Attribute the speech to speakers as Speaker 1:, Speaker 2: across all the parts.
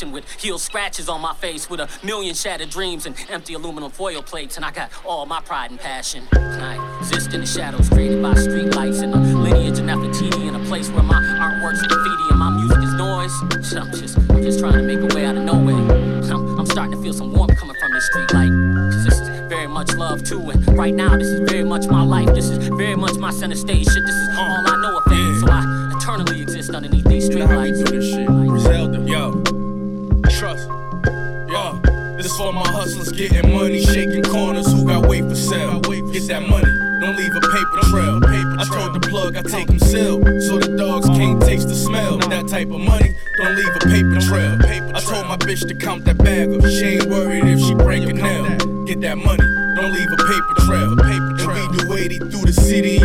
Speaker 1: with
Speaker 2: heel scratches on my face, with a million shattered dreams and empty aluminum foil plates. And I got all my pride and passion. And I exist in the shadows created by streetlights and a lineage of Nefertiti in a place where my artwork's graffiti and my music is noise. I'm just, I'm just trying to make a way out of nowhere. I'm, I'm starting to feel some warmth coming from this street light. Cause this is very much love too. And right now, this is very much my life. This is very much my center stage shit. This is all I know of fame. So I eternally exist underneath these street
Speaker 3: my hustlers getting money, shaking corners who got weight for sale. Get that money, don't leave a paper trail. I told the plug I take him sealed, so the dogs can't taste the smell. That type of money, don't leave a paper trail. I told my bitch to count that bag up. She ain't worried if she break a nail. Get that money, don't leave a paper trail. And we do 80 through the city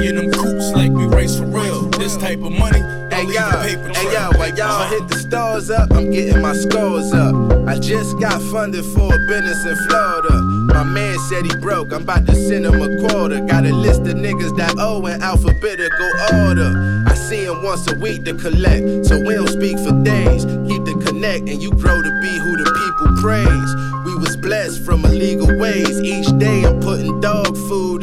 Speaker 4: stars up, I'm getting my scores up. I just got funded for a business in Florida. My man said he broke, I'm about to send him a quarter. Got a list of niggas that owe in alphabetical order. I see him once a week to collect, so we don't speak for days. Keep the connect, and you grow to be who the people praise. We was blessed from illegal ways. Each day I'm putting dog food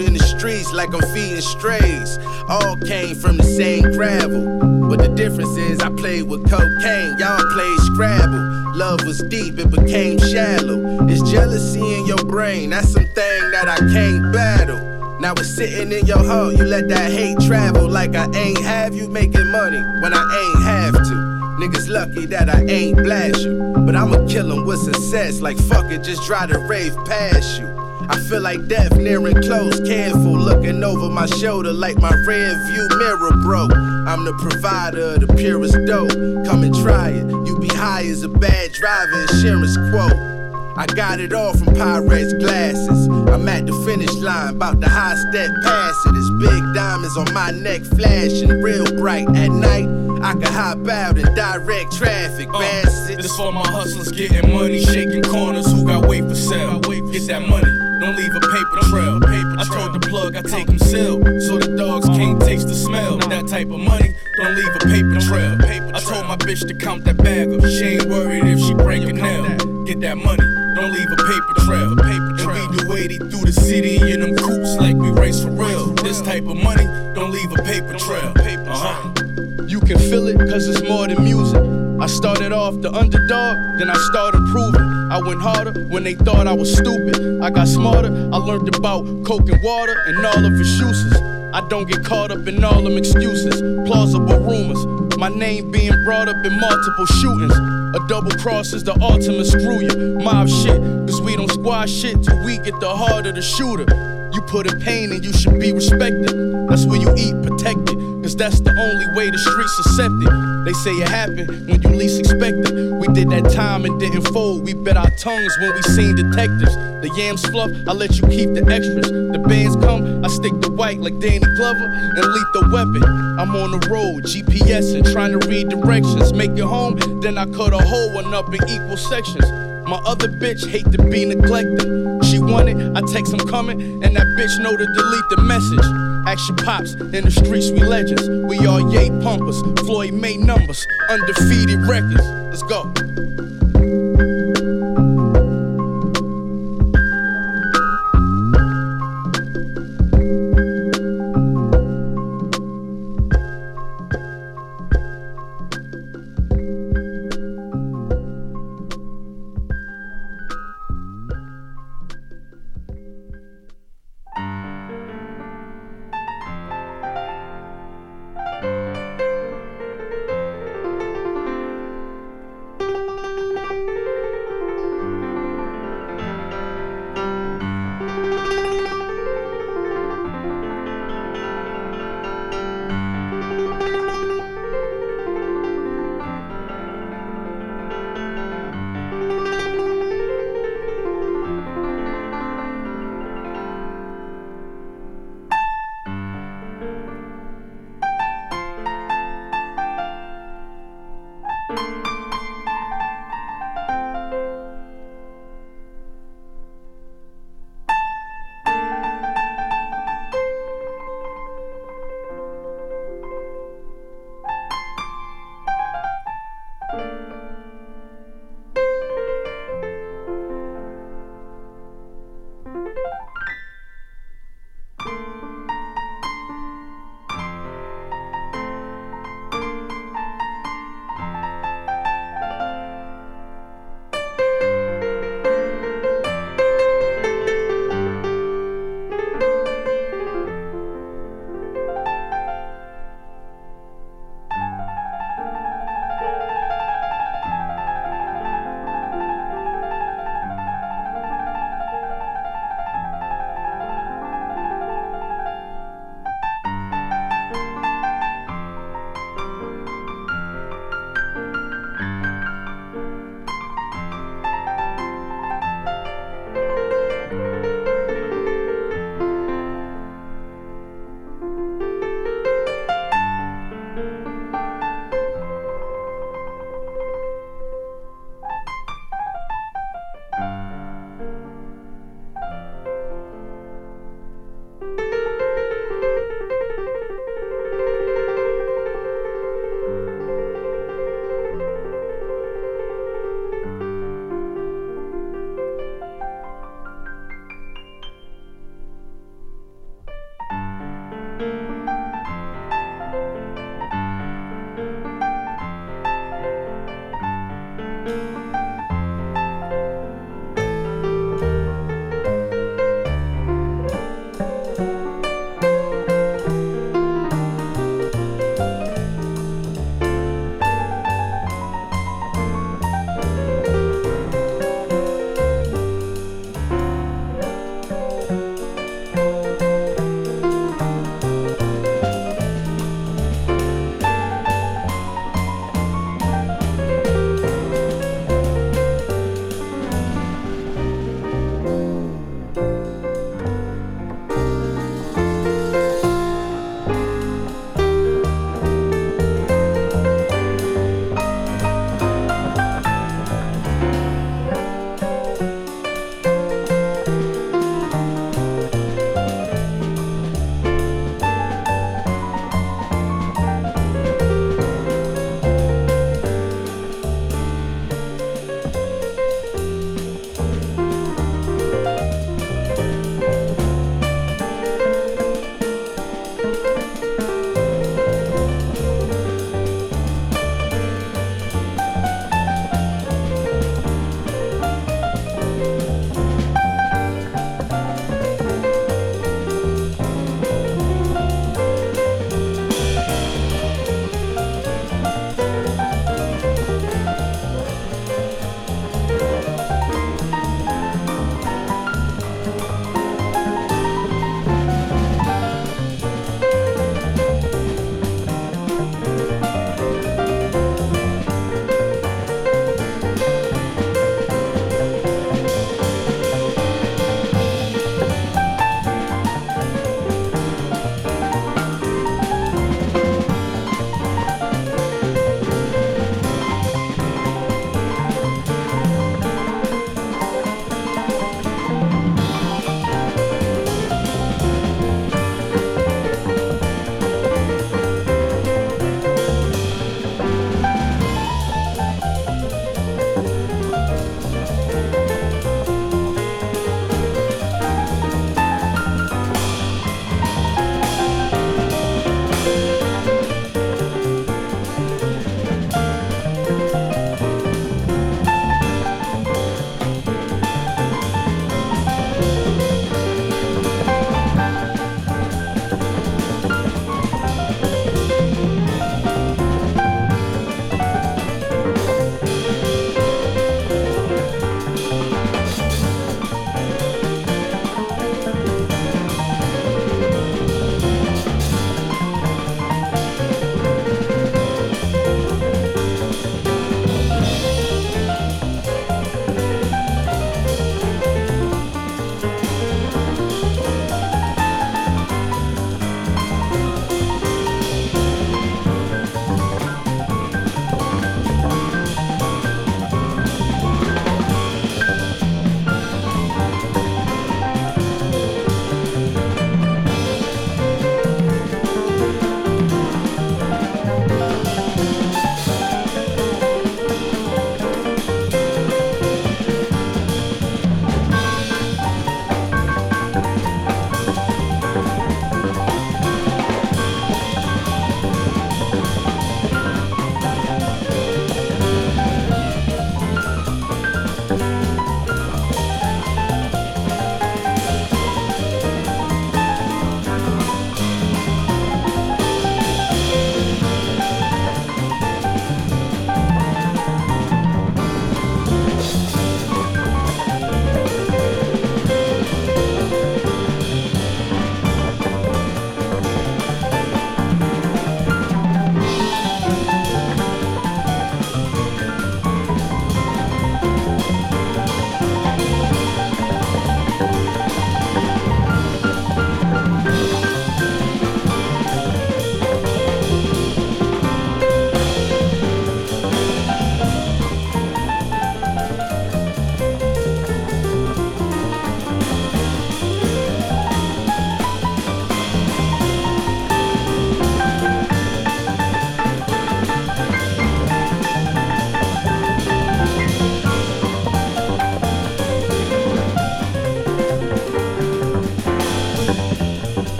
Speaker 4: streets like I'm feeding strays. All came from the same gravel. But the difference is I played with cocaine, y'all played Scrabble. Love was deep, it became shallow. It's jealousy in your brain, that's something that I can't battle. Now it's sitting in your heart, you let that hate travel like I ain't have you making money when I ain't have to. Niggas lucky that I ain't blast you, but I'ma kill 'em with success. Like fuck it, just try to rave past you. I feel like death near and close, careful, looking over my shoulder like my rear view mirror broke. I'm the provider of the purest dope. Come and try it. You be high as a bad driver insurance quote. I got it all from Pyrex glasses. I'm at the finish line, about to high step past it. It's big diamonds on my neck, flashing real bright at night. I can hop out in direct traffic, uh,
Speaker 3: This for my hustlers getting money, shaking corners who got weight for sale. Get that money. Don't leave a paper trail. Paper I told the plug I take him sealed, so the dogs can't taste the smell. That type of money, don't leave a paper trail. I told my bitch to count that bag up. She ain't worried if she break a nail. Get that money, don't leave a paper trail. And we do 80 through the city in them coupes like we race for real. This type of money, don't leave a paper trail.
Speaker 5: Can feel it, cause it's more than music. I started off the underdog, then I started proving. I went harder when they thought I was stupid. I got smarter, I learned about coke and water and all of its uses. I don't get caught up in all them excuses, plausible rumors. My name being brought up in multiple shootings. A double cross is the ultimate screw you. Mob shit, cause we don't squash shit till we get the heart of the shooter. You put in pain and you should be respected. That's where you eat protected. Cause that's the only way the streets accept it. They say it happened when you least expect it. We did that time and didn't fold. We bet our tongues when we seen detectives. The yams fluff, I let you keep the extras. The bands come, I stick the white like Danny Glover and lethal weapon. I'm on the road, GPS and trying to read directions. Make it home, then I cut a whole one up in equal sections. My other bitch hate to be neglected. She want it, I text I'm coming, and that bitch know to delete the message. Action pops in the streets, we legends. We all yay pumpers, Floyd May numbers, undefeated records. Let's go.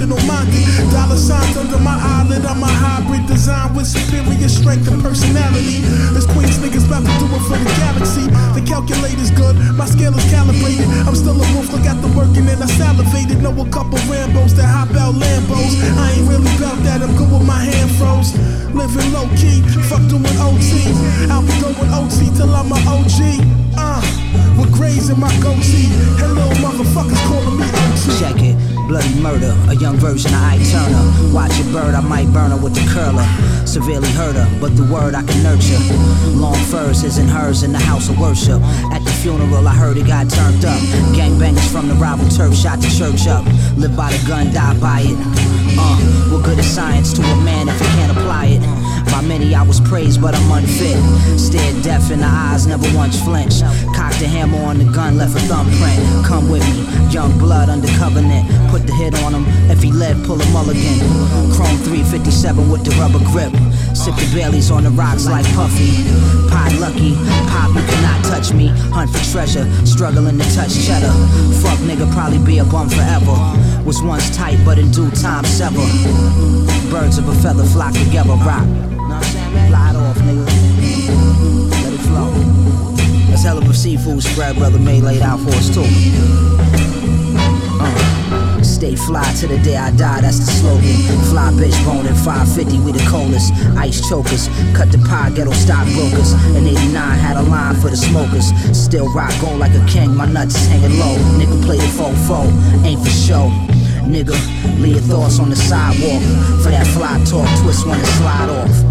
Speaker 6: International minded. Dollar signs under my eyelid. I'm a hybrid design with superior strength and personality. This Queens niggas about to do it for the galaxy. The calculator's good, my scale is calibrated. I'm still a wolf, look at the working and I salivated. Know a couple Rambos that hop out Lambos. I ain't really about that, I'm good with my hand froze. Living low key, fuck doing OT. I'll be going OT till I'm a OG. Uh, with grays in my goatee. Hello, motherfuckers calling me OT.
Speaker 7: Check it, bloody murder, a young version of Ike Turner. Watch a bird, I might burn her with the curler. Severely hurt her, but the word I can nurture. Long furs, his and hers in the house of worship. At the funeral, I heard it got turned up. Gangbangers from the rival turf shot the church up. Live by the gun, die by it. Uh, what good is science to a man if he can't apply it? By many I was praised, but I'm unfit. Stared deaf in the eyes, never once flinched. Cocked a hammer on the gun, left a thumbprint. Come with me, young blood under covenant. Put the hit on him, if he led, pull a mulligan. Chrome 357 with the rubber grip. Sip the Baileys on the rocks like Puffy. Pie lucky, pop, you cannot touch me. Hunt for treasure, struggling to touch cheddar. Fuck nigga, probably be a bum forever. Was once tight, but in due time sever. Birds of a feather flock together, rock. That's hell of a seafood spread, brother May laid out for us too. Uh, Stay fly to the day I die, that's the slogan. Fly bitch boning 550, we the coldest. Ice chokers, cut the pie, ghetto stockbrokers. In 89, had a line for the smokers. Still rock gold like a king, my nuts is hanging low. Nigga play the fofo, ain't for show. Nigga, leave your thoughts on the sidewalk. For that fly talk, twist one and slide off.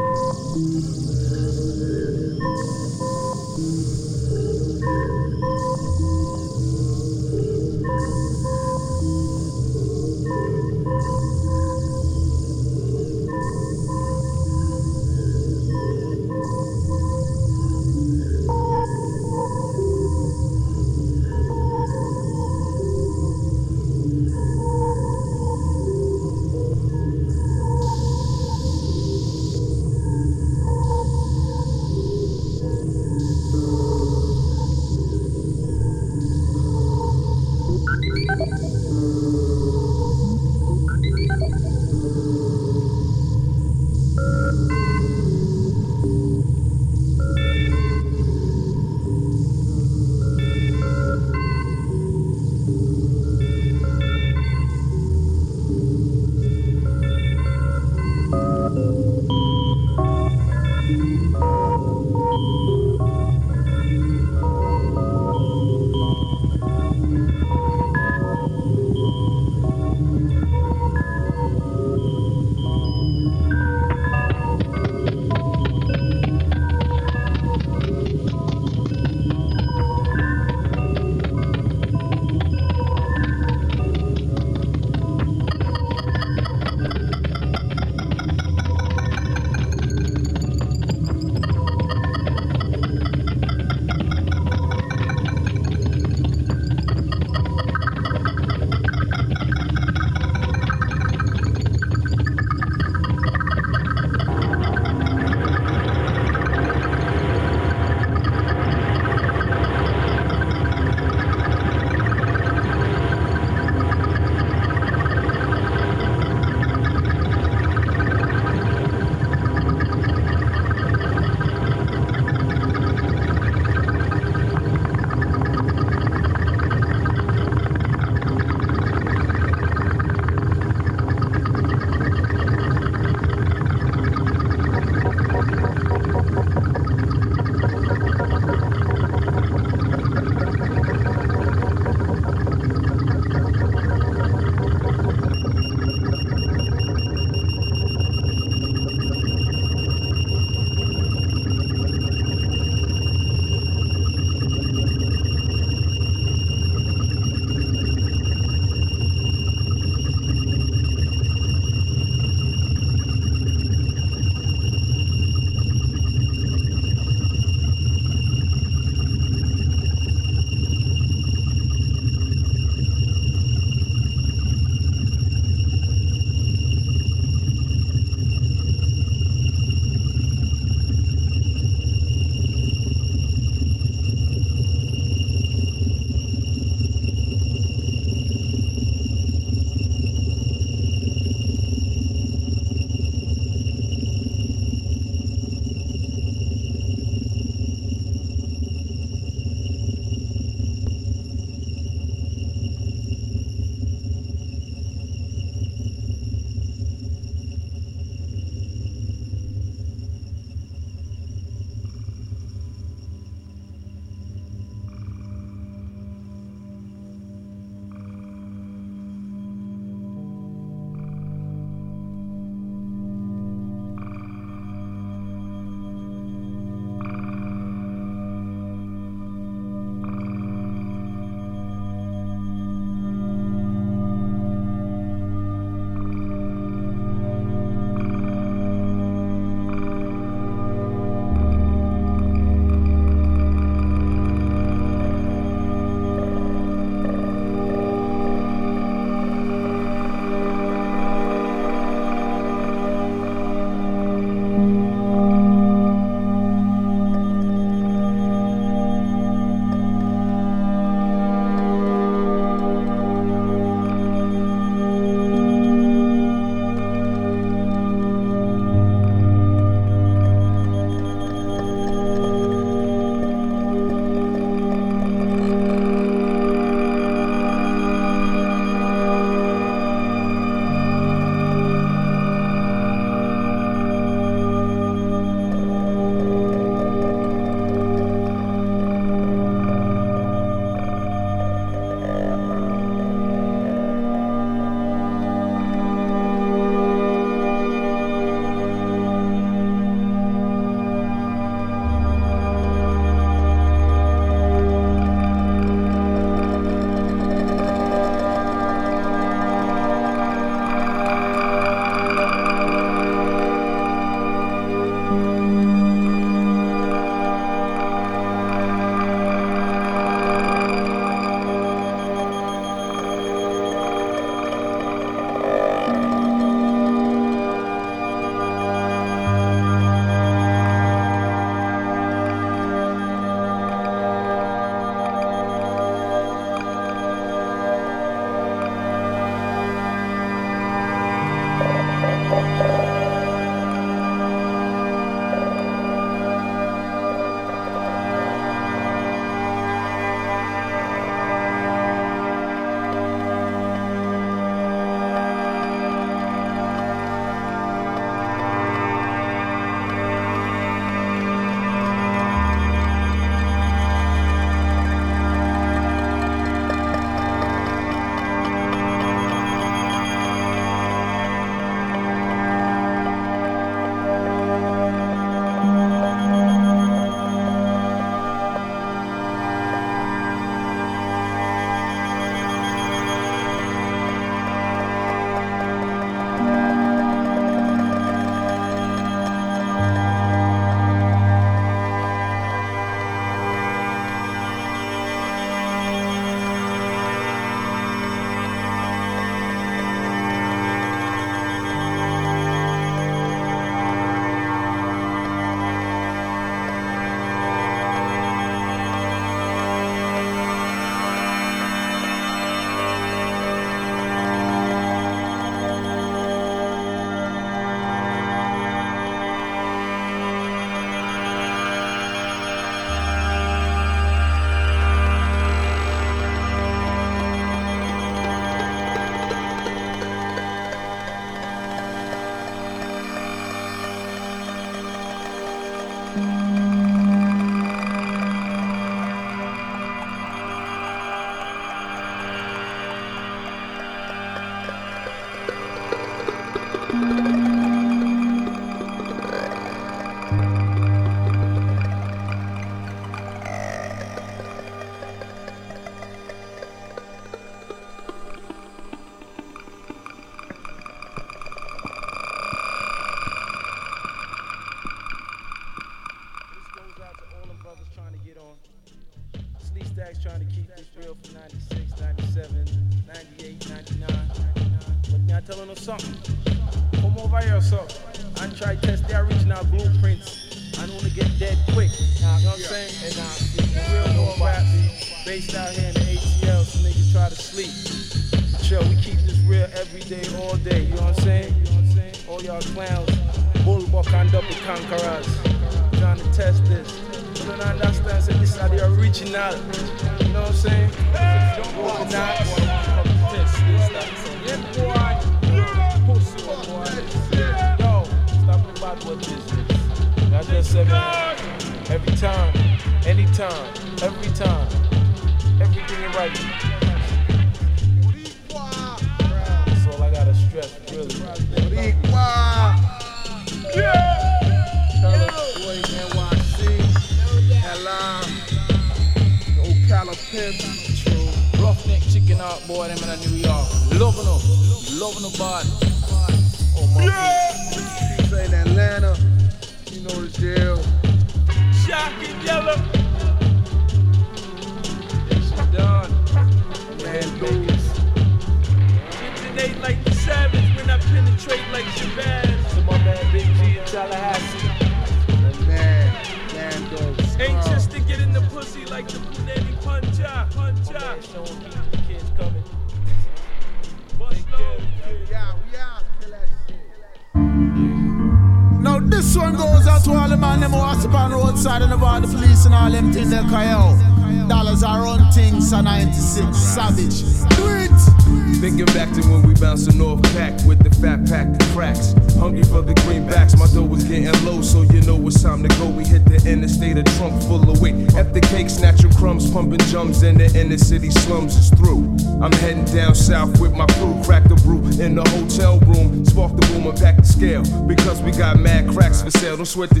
Speaker 8: Sweat the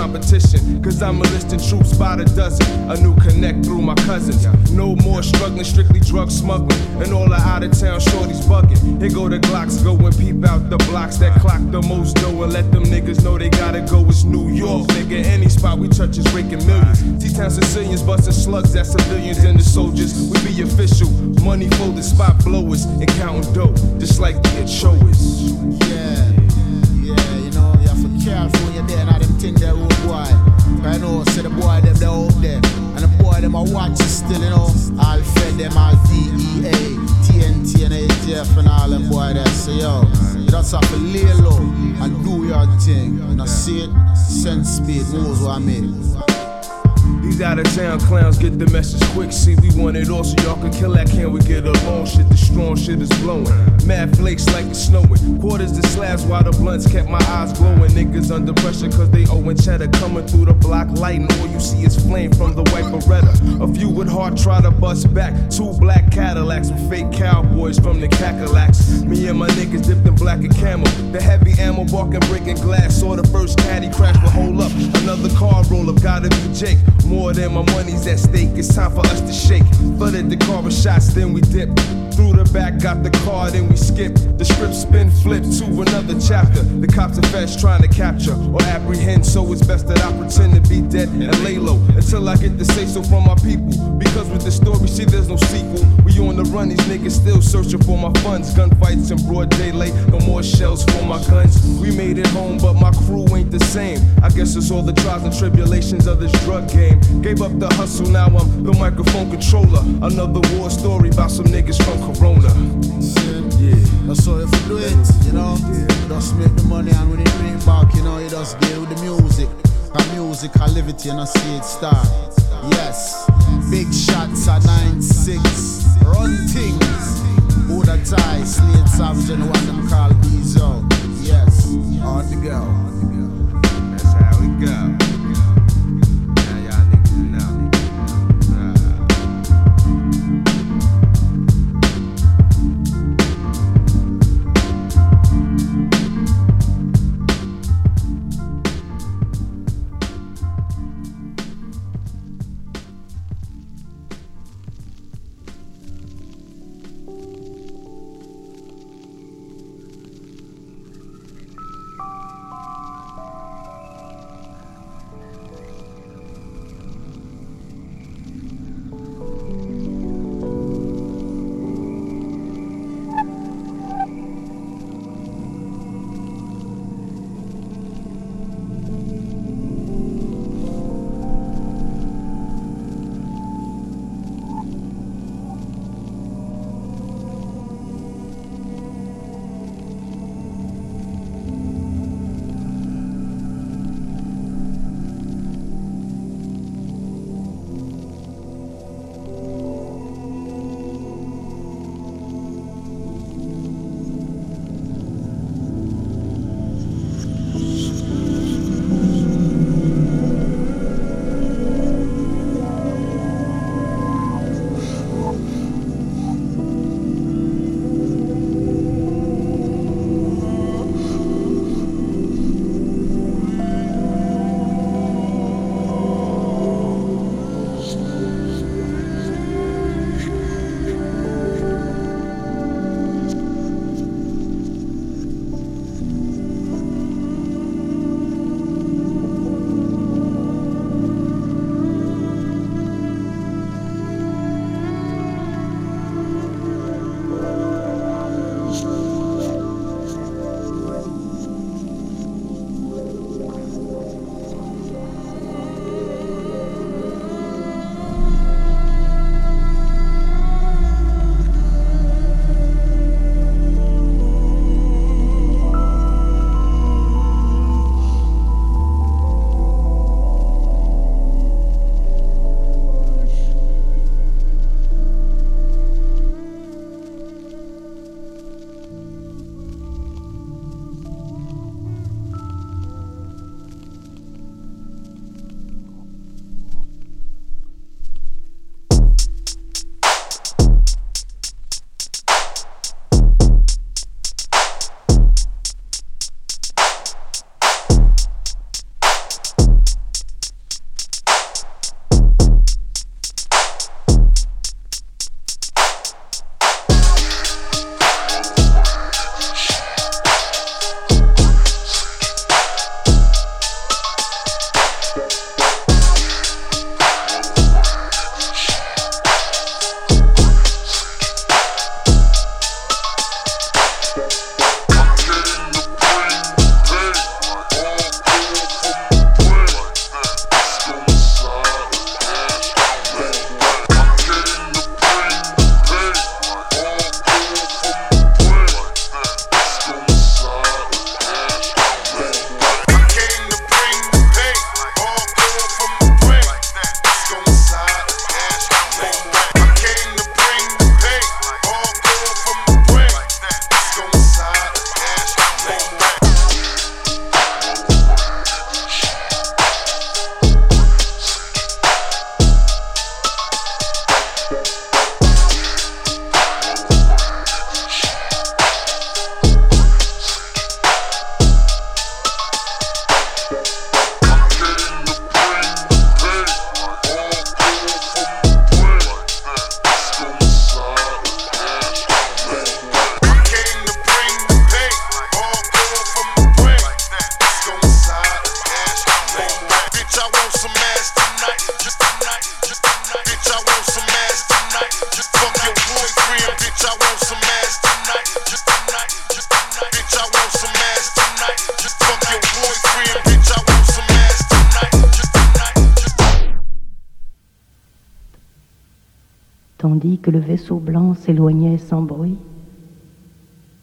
Speaker 8: competition. Cause I'm enlisting troops by the dozen. A new connect through my cousins. No more struggling, strictly drug smuggling. And all the out of town shorties bugging. Here go the Glocks, go and peep out the blocks that clock the most dough. And let them niggas know they gotta go. It's New York, nigga. Any spot we touch is raking millions. T-Town Sicilians busting slugs at civilians and the soldiers. We be official. Money folded spot blowers and counting dough. Just like the show
Speaker 9: know, say the boy them they out there. And the boy them I watch is still, you know. All fed them all DEA, TNT and ATF and all them boy there. So yo, you just have to lay low and do your thing. And I see it, send speed, knows what I mean.
Speaker 8: These out of town clowns get the message quick. See, we want it all so y'all can kill that can we get along? Shit, the strong shit is blowing. Mad flakes like it's snowing. Quarters to slabs while the blunts kept my eyes glowing. Niggas under pressure cause they owing cheddar. Coming through the block light and all you see is flame from the white Beretta. A few with heart try to bust back. Two black Cadillacs with fake cowboys from the Cacalacs. Me and my niggas dipped in black and camel. The heavy ammo barking, breaking glass. Saw the first caddy crash, but hold up. Another car roll up, gotta be Jake. More than my money's at stake. It's time for us to shake. Flooded the car with shots, then we dip. Through the back, got the car, then we skip. The script spin, flip to another chapter. The cops are feds trying to capture or apprehend, so it's best that I pretend to be dead and lay low until I get the say so from my people. Because with this story, see, there's no sequel. We on the run, these niggas still searching for my funds. Gunfights in broad daylight, no more shells for my guns. We made it home, but my crew ain't the same. I guess it's all the trials and tribulations of this drug game. Gave up the hustle, now I'm the microphone controller. Another war story about some niggas from Corona.
Speaker 9: Yeah. That's how if you do it, you know. Just make the money and when you bring it back, you know, you just get with the music. And music, I live it, you know, see it start. Yes, big shots at 9-6. Run things. Who the tie, Slade Savage and one them call Bezo. Yes, on the go.
Speaker 8: That's how we go.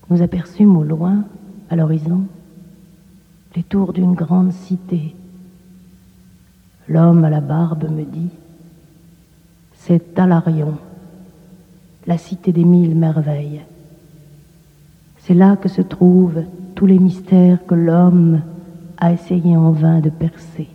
Speaker 10: Nous aperçûmes au loin, à l'horizon, les tours d'une grande cité. L'homme à la barbe me dit, c'est Talarion, la cité des mille merveilles. C'est là que se trouvent tous les mystères que l'homme a essayé en vain de percer.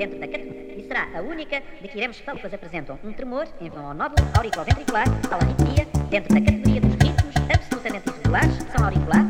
Speaker 11: dentro da categoria e será a única de que iremos falar. Apresentam um
Speaker 12: tremor em vão
Speaker 11: ao nódulo auriculoventricular, à arritmia, dentro da categoria dos ritmos absolutamente irregulares, que
Speaker 13: são auriculares.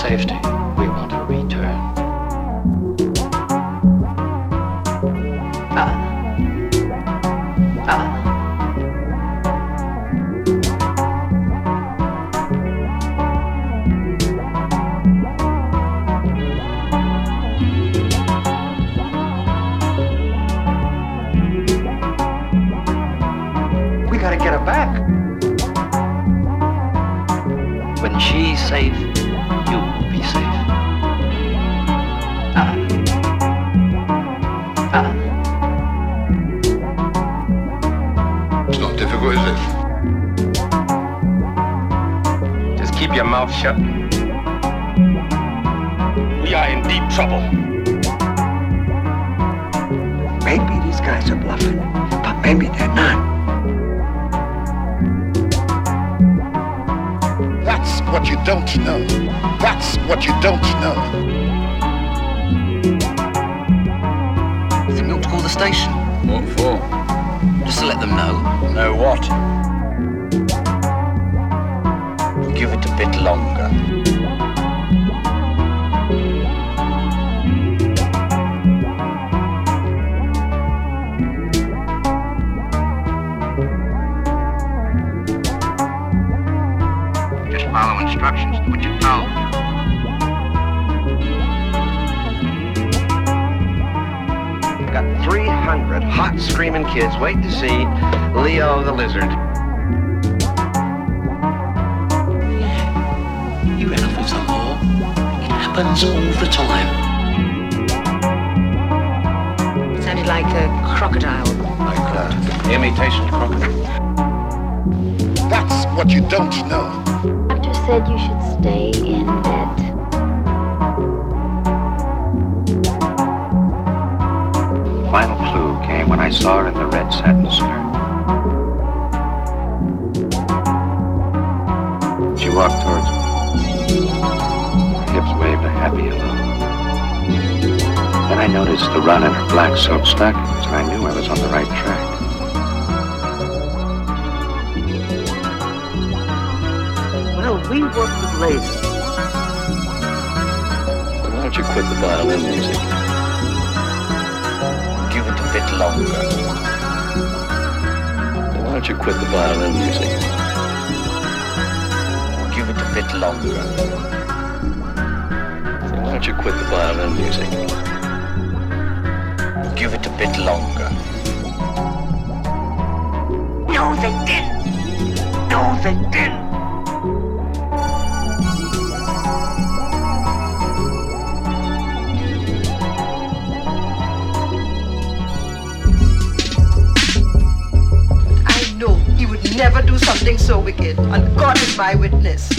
Speaker 13: Safety. Happens all the time.
Speaker 14: Sounded like a crocodile.
Speaker 15: Like uh, imitation crocodile.
Speaker 16: That's what you don't know.
Speaker 17: Doctor said you should stay in bed.
Speaker 18: Final clue came when I saw her in the red satin skirt. She walked towards me. Happy hello. Then I noticed the run in her black silk stockings, and I knew I was on the right track. Well, we work with lasers.
Speaker 13: Why don't you quit the violin music? Give it a bit longer. Why don't you quit the violin music? Give it a bit longer. Don't you quit the violin music? Give it a bit longer.
Speaker 18: No, they didn't. No, they didn't.
Speaker 14: I know he would never do something so wicked, and God is my witness.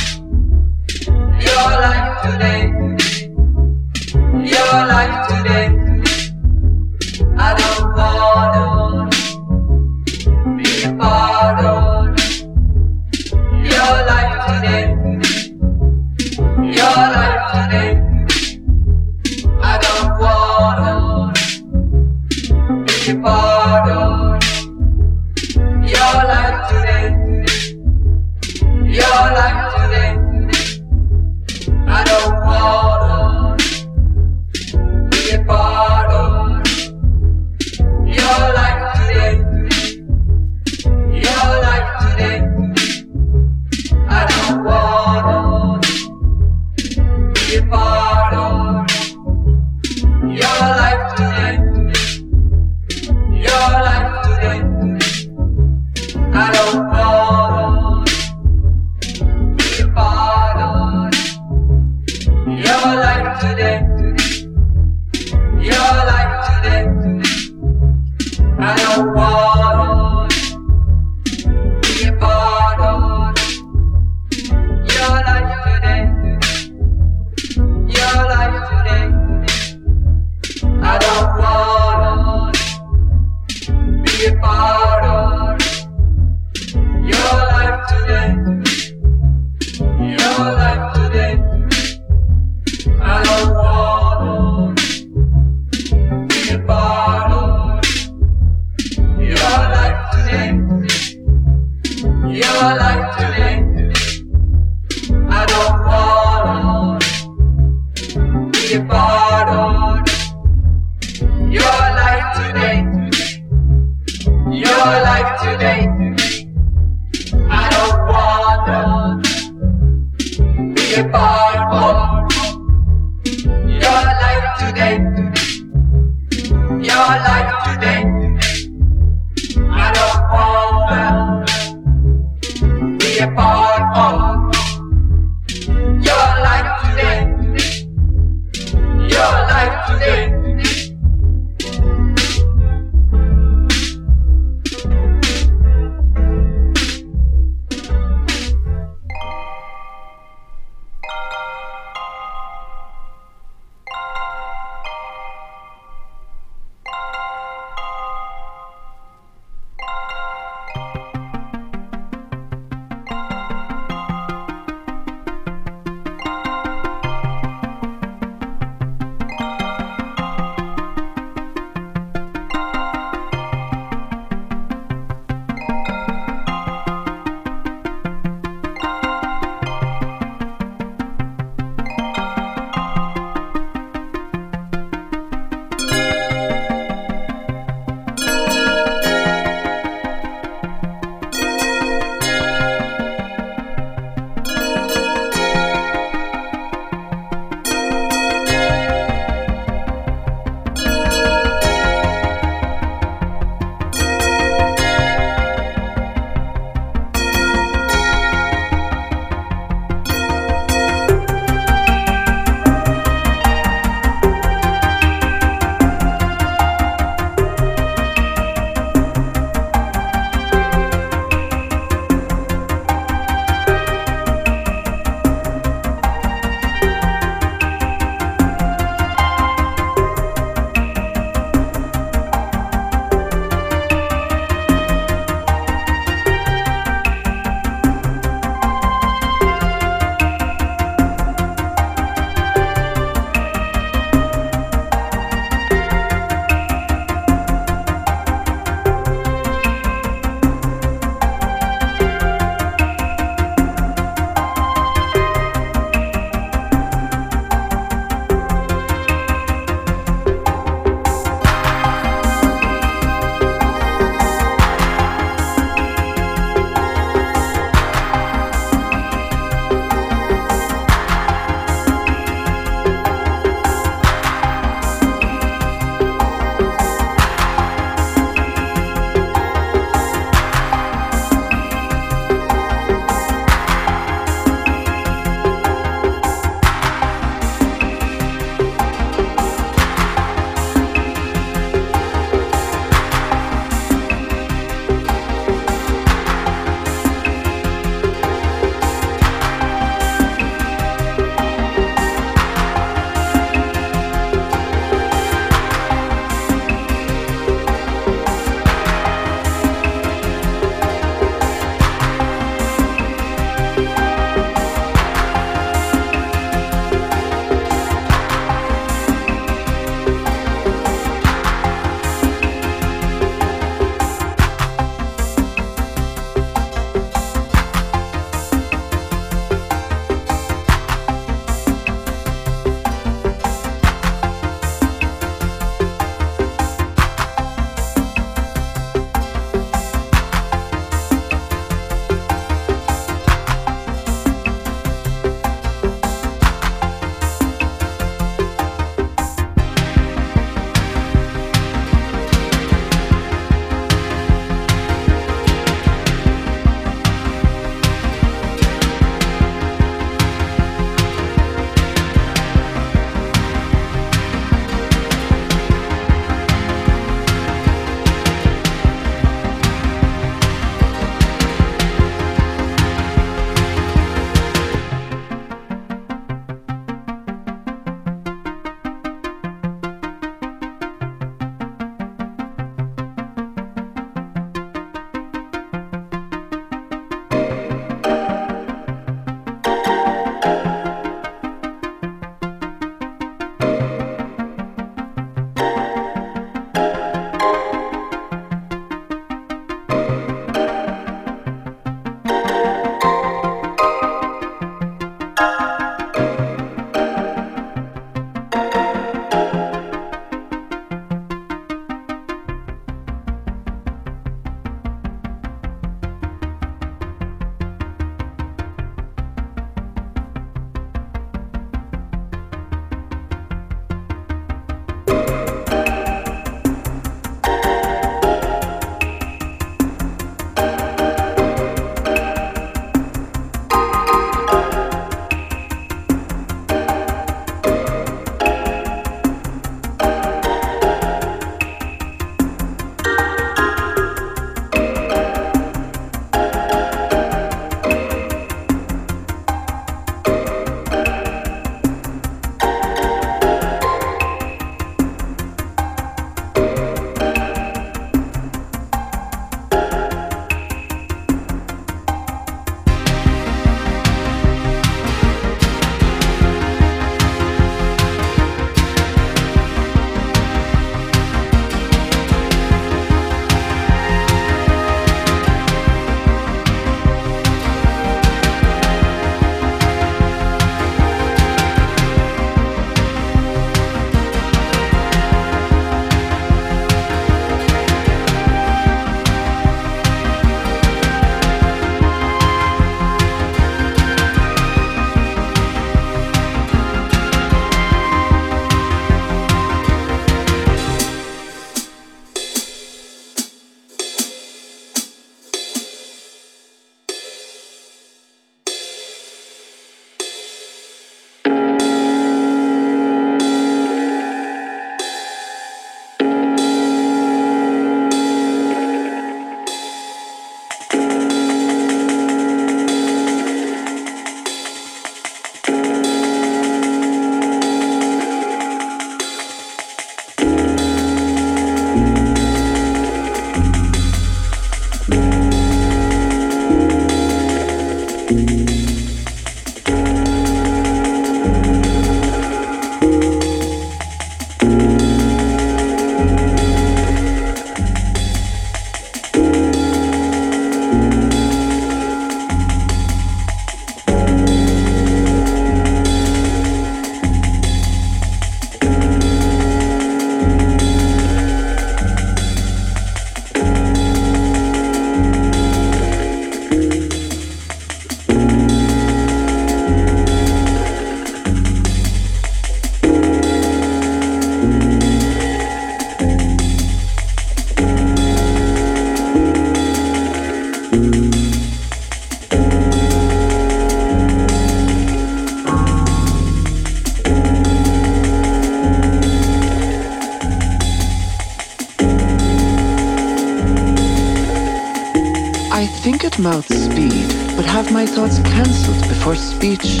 Speaker 19: My thoughts cancelled before speech.